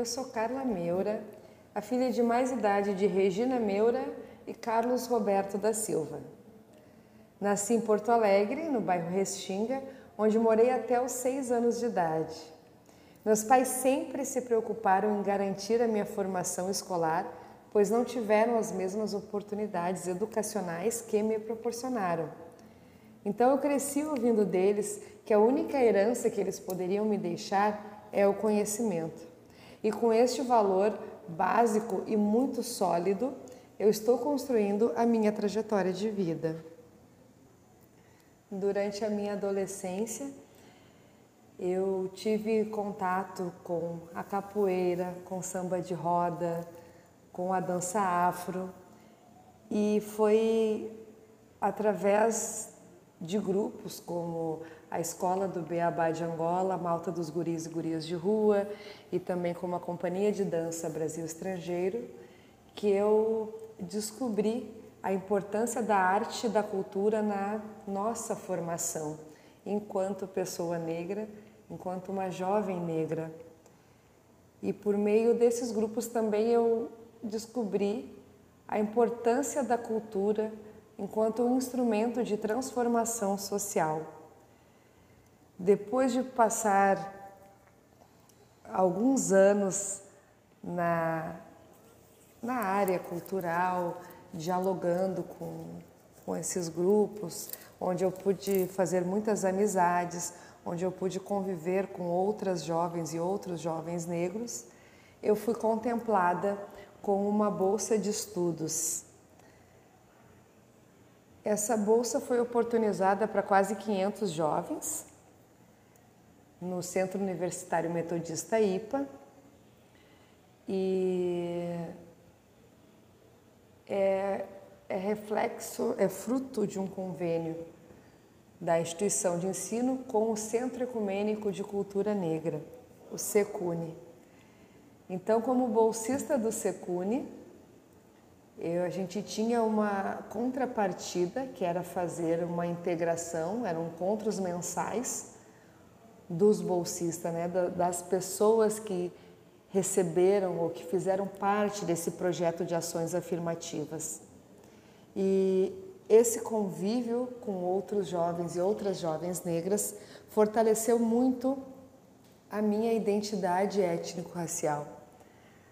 Eu sou Carla Meura, a filha de mais idade de Regina Meura e Carlos Roberto da Silva. Nasci em Porto Alegre, no bairro Restinga, onde morei até os seis anos de idade. Meus pais sempre se preocuparam em garantir a minha formação escolar, pois não tiveram as mesmas oportunidades educacionais que me proporcionaram. Então eu cresci ouvindo deles que a única herança que eles poderiam me deixar é o conhecimento. E com este valor básico e muito sólido, eu estou construindo a minha trajetória de vida. Durante a minha adolescência, eu tive contato com a capoeira, com samba de roda, com a dança afro e foi através de grupos como a Escola do Beabá de Angola, a Malta dos Guris e Gurias de Rua e também como a Companhia de Dança Brasil Estrangeiro, que eu descobri a importância da arte e da cultura na nossa formação enquanto pessoa negra, enquanto uma jovem negra. E por meio desses grupos também eu descobri a importância da cultura enquanto um instrumento de transformação social. Depois de passar alguns anos na, na área cultural, dialogando com, com esses grupos, onde eu pude fazer muitas amizades, onde eu pude conviver com outras jovens e outros jovens negros, eu fui contemplada com uma bolsa de estudos essa bolsa foi oportunizada para quase 500 jovens no Centro Universitário Metodista IPA e é, é reflexo, é fruto de um convênio da instituição de ensino com o Centro Ecumênico de Cultura Negra, o SECUNE. Então, como bolsista do SECUNE, eu, a gente tinha uma contrapartida, que era fazer uma integração, eram encontros mensais dos bolsistas, né, das pessoas que receberam ou que fizeram parte desse projeto de ações afirmativas. E esse convívio com outros jovens e outras jovens negras fortaleceu muito a minha identidade étnico-racial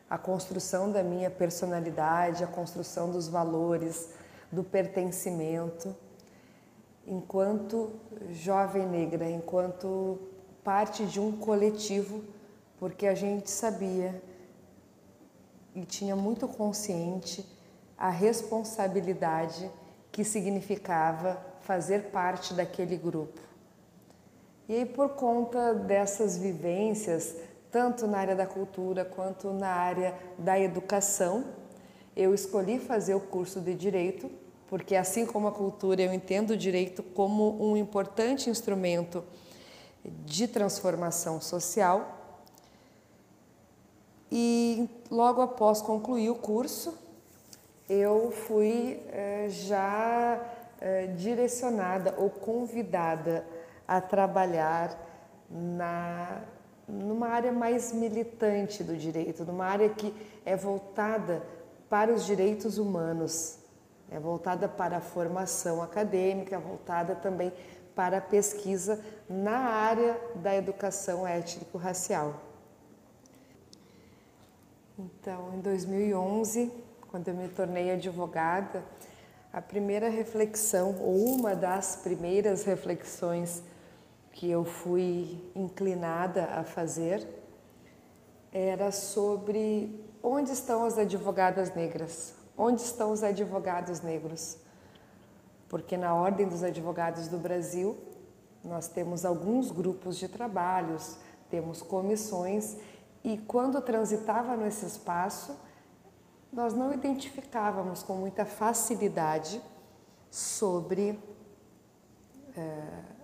a construção da minha personalidade, a construção dos valores, do pertencimento, enquanto jovem negra, enquanto parte de um coletivo, porque a gente sabia e tinha muito consciente a responsabilidade que significava fazer parte daquele grupo. E aí, por conta dessas vivências, tanto na área da cultura quanto na área da educação. Eu escolhi fazer o curso de direito, porque assim como a cultura, eu entendo o direito como um importante instrumento de transformação social. E logo após concluir o curso, eu fui eh, já eh, direcionada ou convidada a trabalhar na numa área mais militante do direito, numa área que é voltada para os direitos humanos, é voltada para a formação acadêmica, voltada também para a pesquisa na área da educação étnico-racial. Então, em 2011, quando eu me tornei advogada, a primeira reflexão, ou uma das primeiras reflexões que eu fui inclinada a fazer era sobre onde estão as advogadas negras, onde estão os advogados negros. Porque na Ordem dos Advogados do Brasil, nós temos alguns grupos de trabalhos, temos comissões, e quando transitava nesse espaço, nós não identificávamos com muita facilidade sobre. É,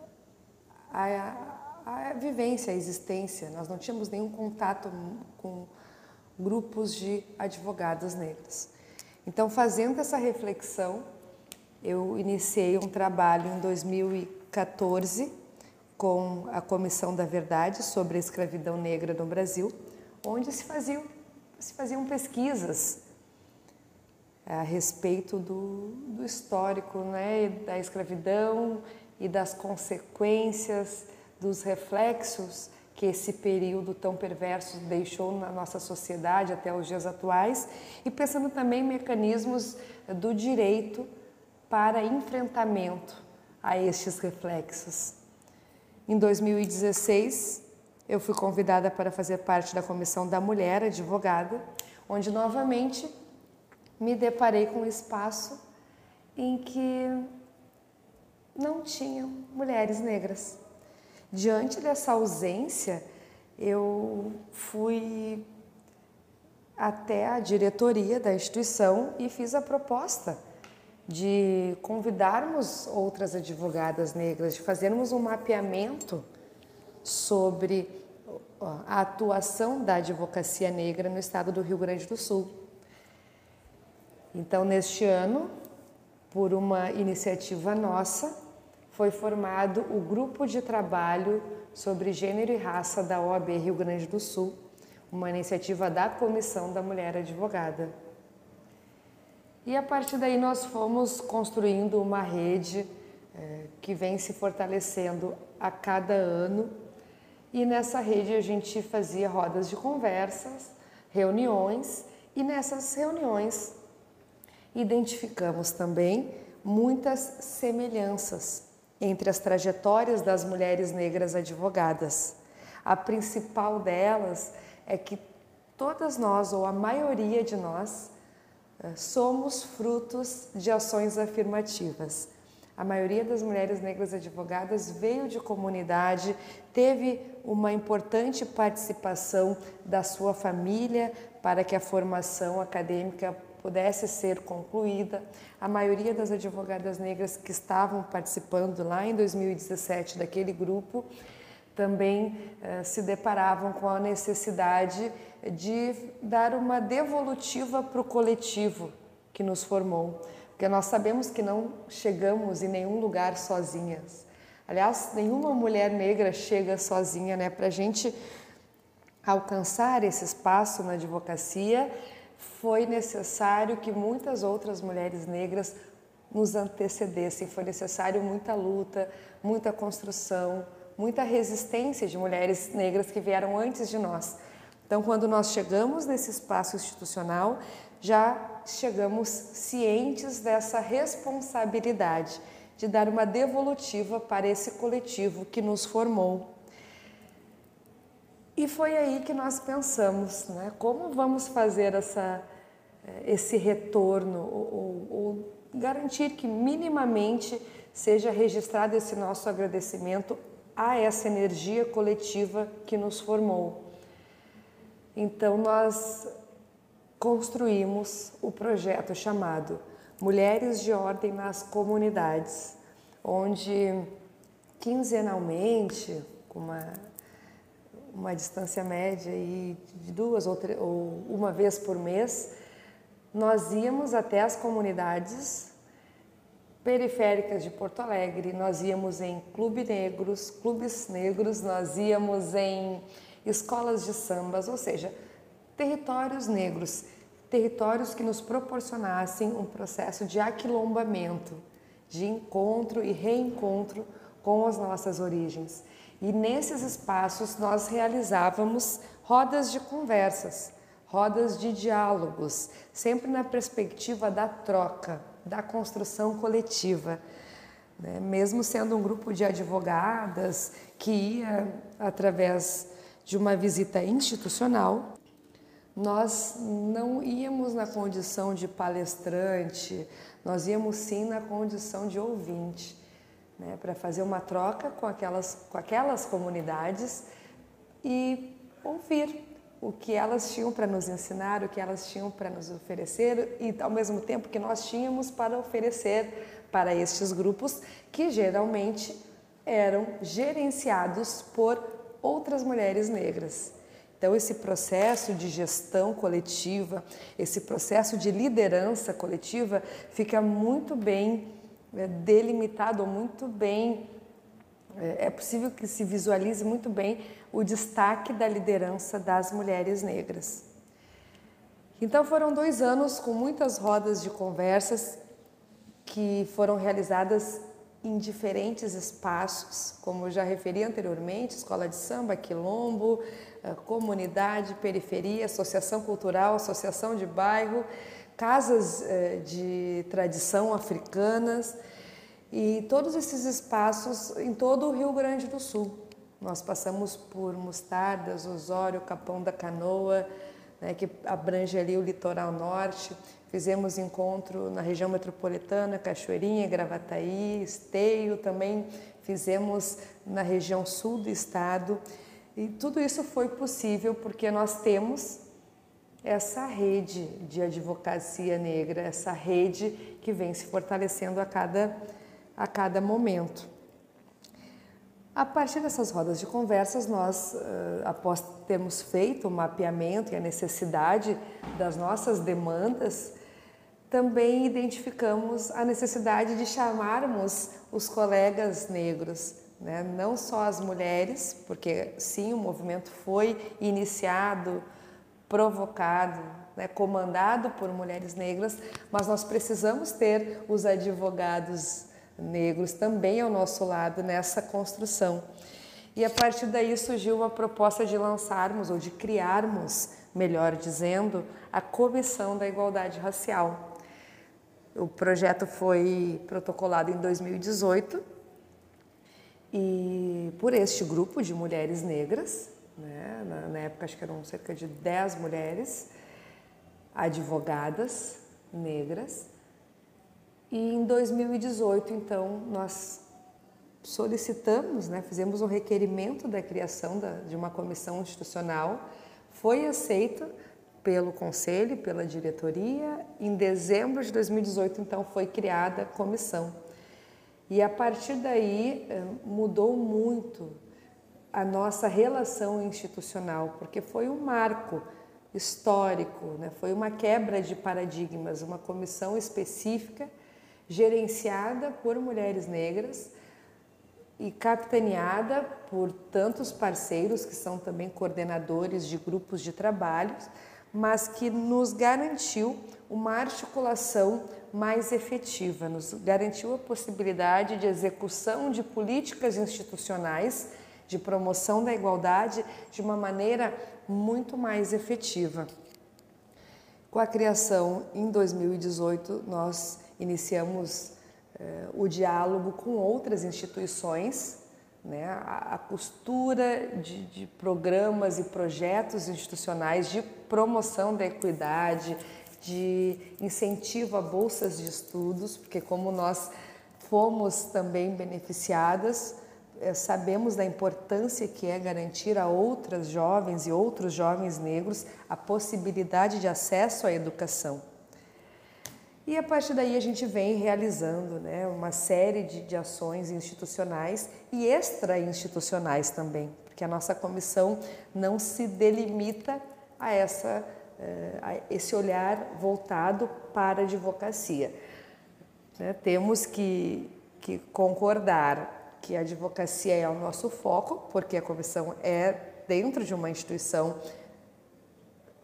a, a vivência, a existência. Nós não tínhamos nenhum contato com grupos de advogadas negras. Então, fazendo essa reflexão, eu iniciei um trabalho em 2014 com a Comissão da Verdade sobre a escravidão negra no Brasil, onde se faziam, se faziam pesquisas a respeito do, do histórico né, da escravidão e das consequências, dos reflexos que esse período tão perverso deixou na nossa sociedade até os dias atuais e pensando também em mecanismos do direito para enfrentamento a estes reflexos. Em 2016, eu fui convidada para fazer parte da Comissão da Mulher Advogada, onde novamente me deparei com um espaço em que não tinham mulheres negras. Diante dessa ausência, eu fui até a diretoria da instituição e fiz a proposta de convidarmos outras advogadas negras, de fazermos um mapeamento sobre a atuação da advocacia negra no estado do Rio Grande do Sul. Então, neste ano, por uma iniciativa nossa, foi formado o grupo de trabalho sobre gênero e raça da OAB Rio Grande do Sul, uma iniciativa da Comissão da Mulher Advogada. E a partir daí nós fomos construindo uma rede é, que vem se fortalecendo a cada ano. E nessa rede a gente fazia rodas de conversas, reuniões, e nessas reuniões identificamos também muitas semelhanças entre as trajetórias das mulheres negras advogadas. A principal delas é que todas nós, ou a maioria de nós, eh, somos frutos de ações afirmativas. A maioria das mulheres negras advogadas veio de comunidade, teve uma importante participação da sua família para que a formação acadêmica pudesse ser concluída. A maioria das advogadas negras que estavam participando lá em 2017 daquele grupo também eh, se deparavam com a necessidade de dar uma devolutiva para o coletivo que nos formou, porque nós sabemos que não chegamos em nenhum lugar sozinhas. Aliás, nenhuma mulher negra chega sozinha, né? Para a gente alcançar esse espaço na advocacia, foi necessário que muitas outras mulheres negras nos antecedessem, foi necessário muita luta, muita construção, muita resistência de mulheres negras que vieram antes de nós. Então, quando nós chegamos nesse espaço institucional, já chegamos cientes dessa responsabilidade de dar uma devolutiva para esse coletivo que nos formou. E foi aí que nós pensamos, né? Como vamos fazer essa, eh, esse retorno ou, ou garantir que minimamente seja registrado esse nosso agradecimento a essa energia coletiva que nos formou. Então nós construímos o projeto chamado Mulheres de Ordem nas Comunidades, onde quinzenalmente, com uma uma distância média e de duas ou, ou uma vez por mês, nós íamos até as comunidades periféricas de Porto Alegre, nós íamos em clubes negros, clubes negros, nós íamos em escolas de sambas, ou seja, territórios negros, territórios que nos proporcionassem um processo de aquilombamento, de encontro e reencontro com as nossas origens. E nesses espaços nós realizávamos rodas de conversas, rodas de diálogos, sempre na perspectiva da troca, da construção coletiva. Né? Mesmo sendo um grupo de advogadas que ia através de uma visita institucional, nós não íamos na condição de palestrante, nós íamos sim na condição de ouvinte né, para fazer uma troca com aquelas, com aquelas comunidades e ouvir o que elas tinham para nos ensinar, o que elas tinham para nos oferecer e ao mesmo tempo que nós tínhamos para oferecer para estes grupos que geralmente eram gerenciados por outras mulheres negras. Então, esse processo de gestão coletiva, esse processo de liderança coletiva fica muito bem é, delimitado, muito bem é, é possível que se visualize muito bem o destaque da liderança das mulheres negras. Então foram dois anos com muitas rodas de conversas que foram realizadas em diferentes espaços, como já referi anteriormente, escola de samba, quilombo, eh, comunidade, periferia, associação cultural, associação de bairro, casas eh, de tradição africanas e todos esses espaços em todo o Rio Grande do Sul. Nós passamos por Mostardas, Osório, Capão da Canoa, né, que abrange ali o litoral norte, Fizemos encontro na região metropolitana, Cachoeirinha, Gravataí, Esteio, também fizemos na região sul do estado. E tudo isso foi possível porque nós temos essa rede de advocacia negra, essa rede que vem se fortalecendo a cada, a cada momento. A partir dessas rodas de conversas, nós, após termos feito o mapeamento e a necessidade das nossas demandas, também identificamos a necessidade de chamarmos os colegas negros, né? não só as mulheres, porque sim, o movimento foi iniciado, provocado, né? comandado por mulheres negras, mas nós precisamos ter os advogados negros também ao nosso lado nessa construção. E a partir daí surgiu a proposta de lançarmos ou de criarmos, melhor dizendo, a Comissão da Igualdade Racial. O projeto foi protocolado em 2018 e por este grupo de mulheres negras, né, na, na época acho que eram cerca de 10 mulheres advogadas negras. E em 2018, então, nós solicitamos, né, fizemos um requerimento da criação da, de uma comissão institucional, foi aceita pelo conselho, pela diretoria. Em dezembro de 2018, então, foi criada a comissão. E a partir daí eh, mudou muito a nossa relação institucional, porque foi um marco histórico, né? foi uma quebra de paradigmas, uma comissão específica gerenciada por mulheres negras e capitaneada por tantos parceiros que são também coordenadores de grupos de trabalhos mas que nos garantiu uma articulação mais efetiva, nos garantiu a possibilidade de execução de políticas institucionais de promoção da igualdade de uma maneira muito mais efetiva. Com a criação em 2018, nós iniciamos eh, o diálogo com outras instituições né, a, a costura de, de programas e projetos institucionais de promoção da equidade, de incentivo a bolsas de estudos, porque como nós fomos também beneficiadas, sabemos da importância que é garantir a outras jovens e outros jovens negros a possibilidade de acesso à educação. E a partir daí a gente vem realizando né, uma série de, de ações institucionais e extra-institucionais também, porque a nossa comissão não se delimita a, essa, eh, a esse olhar voltado para a advocacia. Né, temos que, que concordar que a advocacia é o nosso foco, porque a comissão é dentro de uma instituição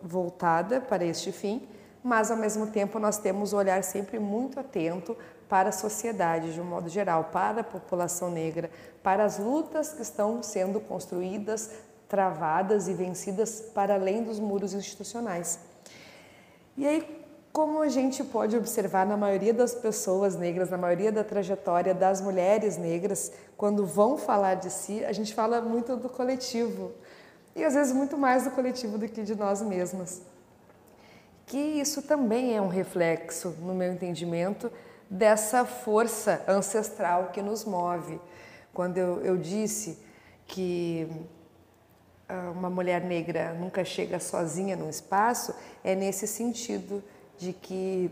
voltada para este fim, mas ao mesmo tempo nós temos um olhar sempre muito atento para a sociedade de um modo geral, para a população negra, para as lutas que estão sendo construídas, travadas e vencidas para além dos muros institucionais. E aí, como a gente pode observar na maioria das pessoas negras, na maioria da trajetória das mulheres negras, quando vão falar de si, a gente fala muito do coletivo. E às vezes muito mais do coletivo do que de nós mesmas que isso também é um reflexo, no meu entendimento, dessa força ancestral que nos move. Quando eu, eu disse que ah, uma mulher negra nunca chega sozinha num espaço, é nesse sentido de que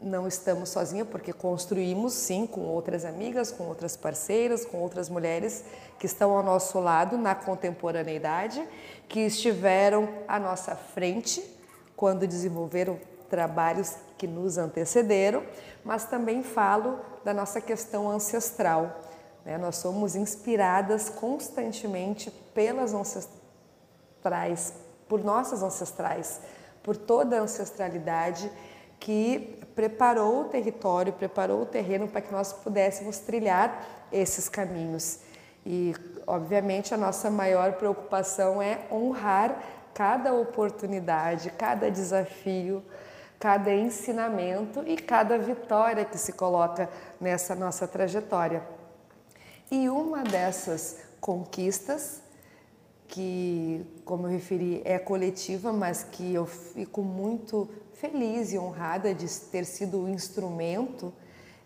não estamos sozinhas, porque construímos sim com outras amigas, com outras parceiras, com outras mulheres que estão ao nosso lado na contemporaneidade, que estiveram à nossa frente quando desenvolveram trabalhos que nos antecederam, mas também falo da nossa questão ancestral, Né? Nós somos inspiradas constantemente pelas ancestrais, por nossas ancestrais, por toda a ancestralidade que preparou o território, preparou o terreno para que nós pudéssemos trilhar esses caminhos. E, obviamente, a nossa maior preocupação é honrar cada oportunidade, cada desafio, cada ensinamento e cada vitória que se coloca nessa nossa trajetória. E uma dessas conquistas, que, como eu referi, é coletiva, mas que eu fico muito feliz e honrada de ter sido o instrumento,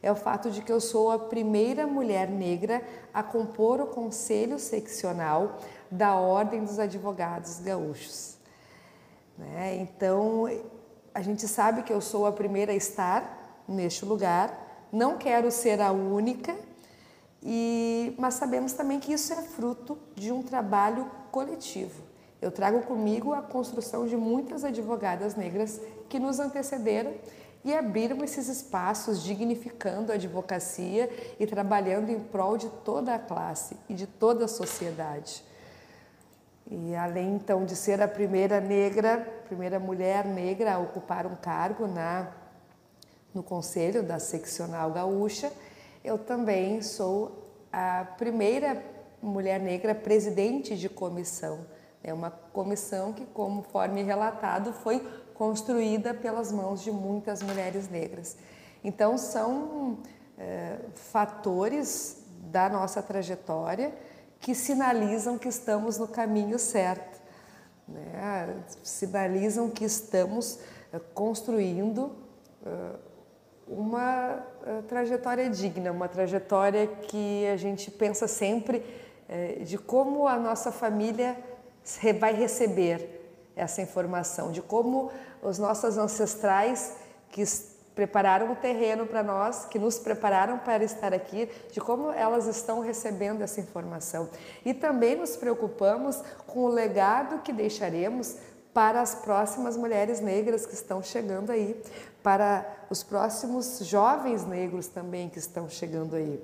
é o fato de que eu sou a primeira mulher negra a compor o conselho seccional da Ordem dos Advogados Gaúchos. Né? Então, a gente sabe que eu sou a primeira a estar neste lugar, não quero ser a única, e, mas sabemos também que isso é fruto de um trabalho coletivo. Eu trago comigo a construção de muitas advogadas negras que nos antecederam e abriram esses espaços dignificando a advocacia e trabalhando em prol de toda a classe e de toda a sociedade. E além então de ser a primeira negra, primeira mulher negra a ocupar um cargo na no conselho da seccional gaúcha, eu também sou a primeira mulher negra presidente de comissão. É uma comissão que, conforme relatado, foi construída pelas mãos de muitas mulheres negras. Então, são é, fatores da nossa trajetória que sinalizam que estamos no caminho certo, né? sinalizam que estamos eh, construindo uh, uma uh, trajetória digna, uma trajetória que a gente pensa sempre de como a nossa família vai receber essa informação, de como os nossos ancestrais que prepararam o terreno para nós, que nos prepararam para estar aqui, de como elas estão recebendo essa informação. E também nos preocupamos com o legado que deixaremos para as próximas mulheres negras que estão chegando aí, para os próximos jovens negros também que estão chegando aí.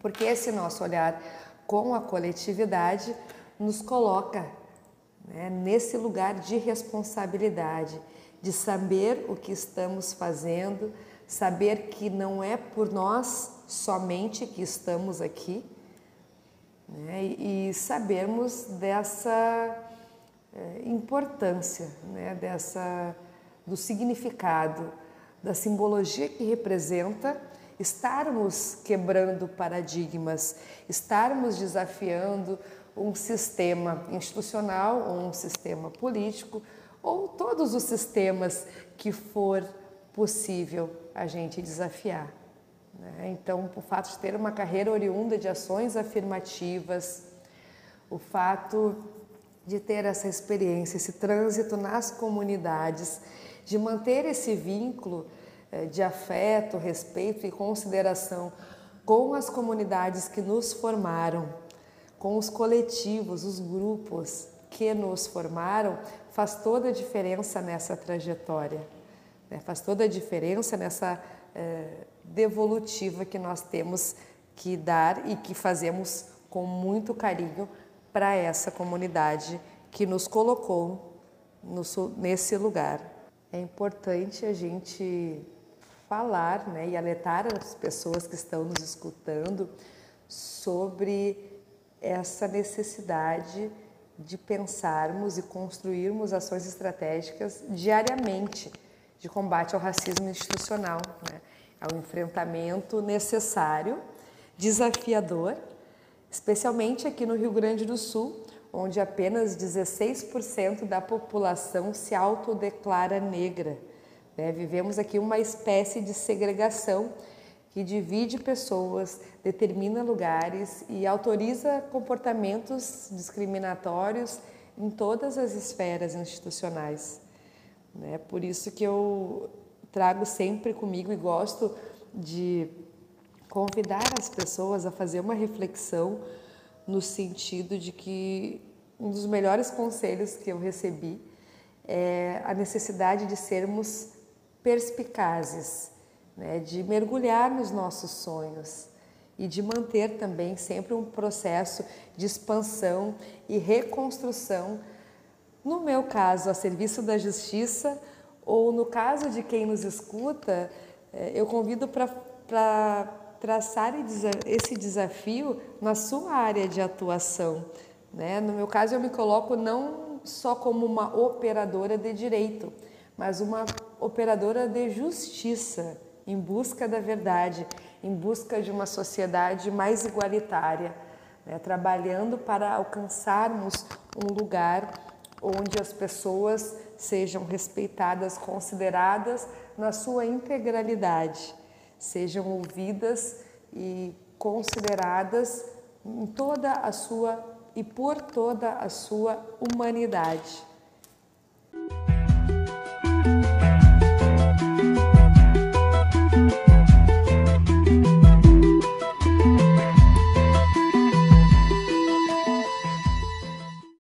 Porque esse nosso olhar com a coletividade nos coloca né, nesse lugar de responsabilidade de saber o que estamos fazendo, saber que não é por nós somente que estamos aqui, né? e sabermos dessa é, importância, né? dessa, do significado, da simbologia que representa estarmos quebrando paradigmas, estarmos desafiando um sistema institucional ou um sistema político ou todos os sistemas que for possível a gente desafiar. Né? Então, o fato de ter uma carreira oriunda de ações afirmativas, o fato de ter essa experiência, esse trânsito nas comunidades, de manter esse vínculo de afeto, respeito e consideração com as comunidades que nos formaram, com os coletivos, os grupos que nos formaram, faz toda a diferença nessa trajetória, né? faz toda a diferença nessa é, devolutiva que nós temos que dar e que fazemos com muito carinho para essa comunidade que nos colocou no, nesse lugar. É importante a gente falar né, e alertar as pessoas que estão nos escutando sobre essa necessidade de pensarmos e construirmos ações estratégicas diariamente de combate ao racismo institucional, né? ao enfrentamento necessário, desafiador, especialmente aqui no Rio Grande do Sul, onde apenas 16% da população se autodeclara negra. Né? Vivemos aqui uma espécie de segregação que divide pessoas, determina lugares e autoriza comportamentos discriminatórios em todas as esferas institucionais. Né? Por isso que eu trago sempre comigo e gosto de convidar as pessoas a fazer uma reflexão no sentido de que um dos melhores conselhos que eu recebi é a necessidade de sermos perspicazes né, de mergulhar nos nossos sonhos e de manter também sempre um processo de expansão e reconstrução, no meu caso, a serviço da justiça, ou no caso de quem nos escuta, eh, eu convido para traçar esse desafio na sua área de atuação. Né? No meu caso, eu me coloco não só como uma operadora de direito, mas uma operadora de justiça em busca da verdade, em busca de uma sociedade mais igualitária, né? trabalhando para alcançarmos um lugar onde as pessoas sejam respeitadas, consideradas na sua integralidade, sejam ouvidas e consideradas em toda a sua e por toda a sua humanidade.